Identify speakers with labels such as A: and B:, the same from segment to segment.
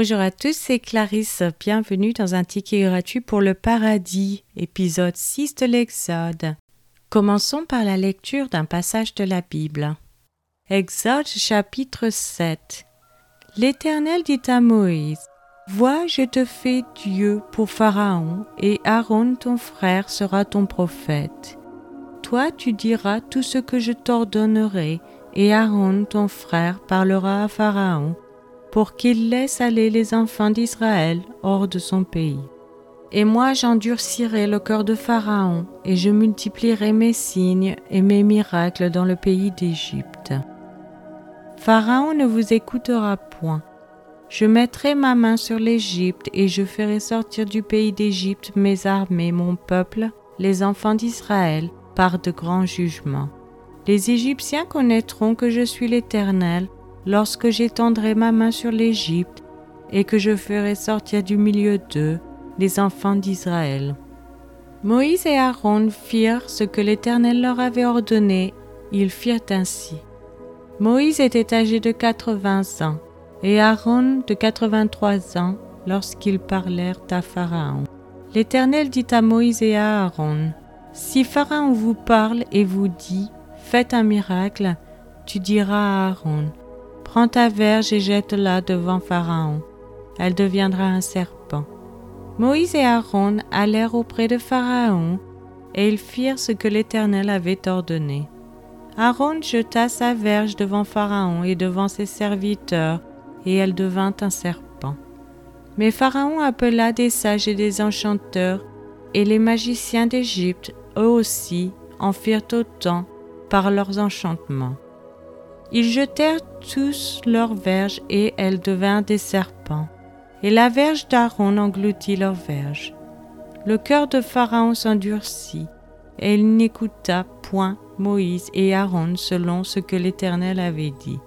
A: Bonjour à tous, c'est Clarisse. Bienvenue dans un ticket gratuit pour le paradis, épisode 6 de l'Exode. Commençons par la lecture d'un passage de la Bible. Exode chapitre 7. L'Éternel dit à Moïse Vois, je te fais Dieu pour Pharaon, et Aaron ton frère sera ton prophète. Toi tu diras tout ce que je t'ordonnerai, et Aaron ton frère parlera à Pharaon pour qu'il laisse aller les enfants d'Israël hors de son pays. Et moi j'endurcirai le cœur de Pharaon, et je multiplierai mes signes et mes miracles dans le pays d'Égypte. Pharaon ne vous écoutera point. Je mettrai ma main sur l'Égypte, et je ferai sortir du pays d'Égypte mes armées, mon peuple, les enfants d'Israël, par de grands jugements. Les Égyptiens connaîtront que je suis l'Éternel, lorsque j'étendrai ma main sur l'Égypte et que je ferai sortir du milieu d'eux les enfants d'Israël. Moïse et Aaron firent ce que l'Éternel leur avait ordonné, ils firent ainsi. Moïse était âgé de quatre-vingts ans, et Aaron de quatre-vingt-trois ans lorsqu'ils parlèrent à Pharaon. L'Éternel dit à Moïse et à Aaron, Si Pharaon vous parle et vous dit, Faites un miracle, tu diras à Aaron, Prends ta verge et jette-la devant Pharaon. Elle deviendra un serpent. Moïse et Aaron allèrent auprès de Pharaon, et ils firent ce que l'Éternel avait ordonné. Aaron jeta sa verge devant Pharaon et devant ses serviteurs, et elle devint un serpent. Mais Pharaon appela des sages et des enchanteurs, et les magiciens d'Égypte, eux aussi, en firent autant par leurs enchantements. Ils jetèrent tous leurs verges et elles devinrent des serpents. Et la verge d'Aaron engloutit leurs verges. Le cœur de Pharaon s'endurcit, et il n'écouta point Moïse et Aaron selon ce que l'Éternel avait dit.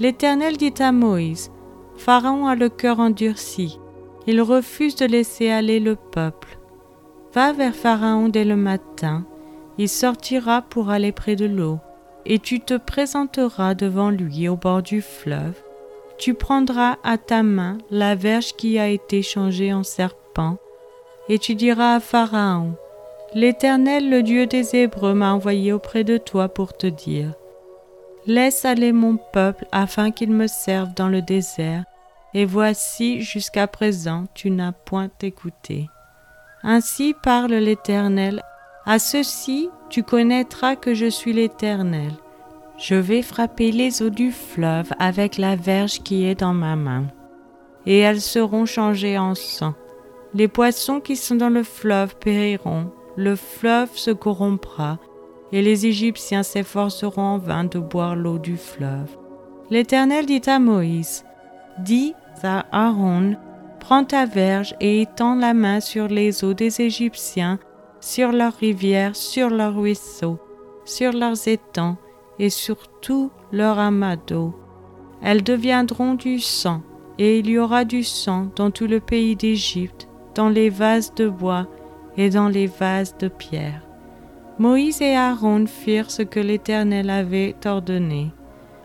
A: L'Éternel dit à Moïse, Pharaon a le cœur endurci, il refuse de laisser aller le peuple. Va vers Pharaon dès le matin, il sortira pour aller près de l'eau et tu te présenteras devant lui au bord du fleuve. Tu prendras à ta main la verge qui a été changée en serpent, et tu diras à Pharaon, L'Éternel, le Dieu des Hébreux, m'a envoyé auprès de toi pour te dire, Laisse aller mon peuple afin qu'il me serve dans le désert, et voici jusqu'à présent tu n'as point écouté. Ainsi parle l'Éternel à ceci tu connaîtras que je suis l'Éternel. Je vais frapper les eaux du fleuve avec la verge qui est dans ma main, et elles seront changées en sang. Les poissons qui sont dans le fleuve périront, le fleuve se corrompra, et les Égyptiens s'efforceront en vain de boire l'eau du fleuve. L'Éternel dit à Moïse, Dis à Aaron, prends ta verge et étends la main sur les eaux des Égyptiens sur leurs rivières, sur leurs ruisseaux, sur leurs étangs et sur tout leur amas d'eau. Elles deviendront du sang, et il y aura du sang dans tout le pays d'Égypte, dans les vases de bois et dans les vases de pierre. Moïse et Aaron firent ce que l'Éternel avait ordonné.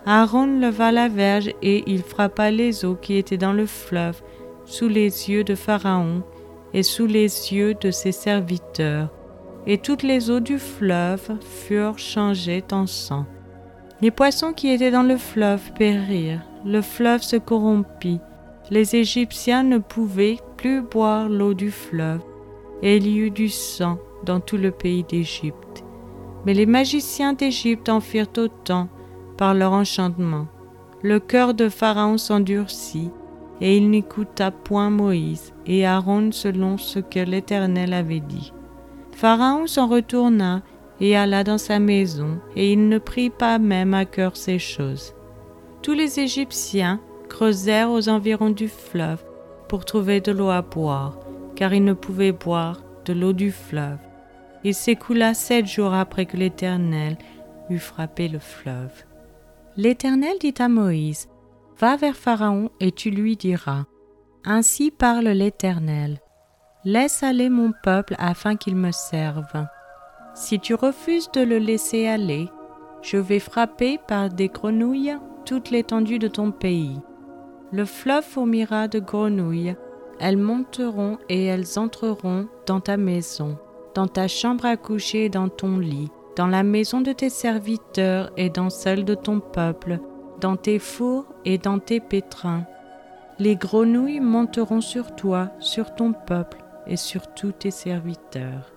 A: Aaron leva la verge et il frappa les eaux qui étaient dans le fleuve sous les yeux de Pharaon et sous les yeux de ses serviteurs, et toutes les eaux du fleuve furent changées en sang. Les poissons qui étaient dans le fleuve périrent, le fleuve se corrompit, les Égyptiens ne pouvaient plus boire l'eau du fleuve, et il y eut du sang dans tout le pays d'Égypte. Mais les magiciens d'Égypte en firent autant par leur enchantement. Le cœur de Pharaon s'endurcit, et il n'écouta point Moïse et Aaron selon ce que l'Éternel avait dit. Pharaon s'en retourna et alla dans sa maison, et il ne prit pas même à cœur ces choses. Tous les Égyptiens creusèrent aux environs du fleuve pour trouver de l'eau à boire, car ils ne pouvaient boire de l'eau du fleuve. Il s'écoula sept jours après que l'Éternel eut frappé le fleuve. L'Éternel dit à Moïse, Va vers Pharaon et tu lui diras, Ainsi parle l'Éternel, Laisse aller mon peuple afin qu'il me serve. Si tu refuses de le laisser aller, je vais frapper par des grenouilles toute l'étendue de ton pays. Le fleuve fourmira de grenouilles. Elles monteront et elles entreront dans ta maison, dans ta chambre à coucher et dans ton lit, dans la maison de tes serviteurs et dans celle de ton peuple, dans tes fours et dans tes pétrins. Les grenouilles monteront sur toi, sur ton peuple et sur tous tes serviteurs.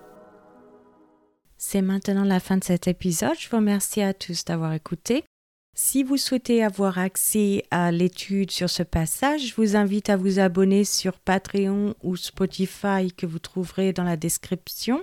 A: C'est maintenant la fin de cet épisode. Je vous remercie à tous d'avoir écouté. Si vous souhaitez avoir accès à l'étude sur ce passage, je vous invite à vous abonner sur Patreon ou Spotify que vous trouverez dans la description.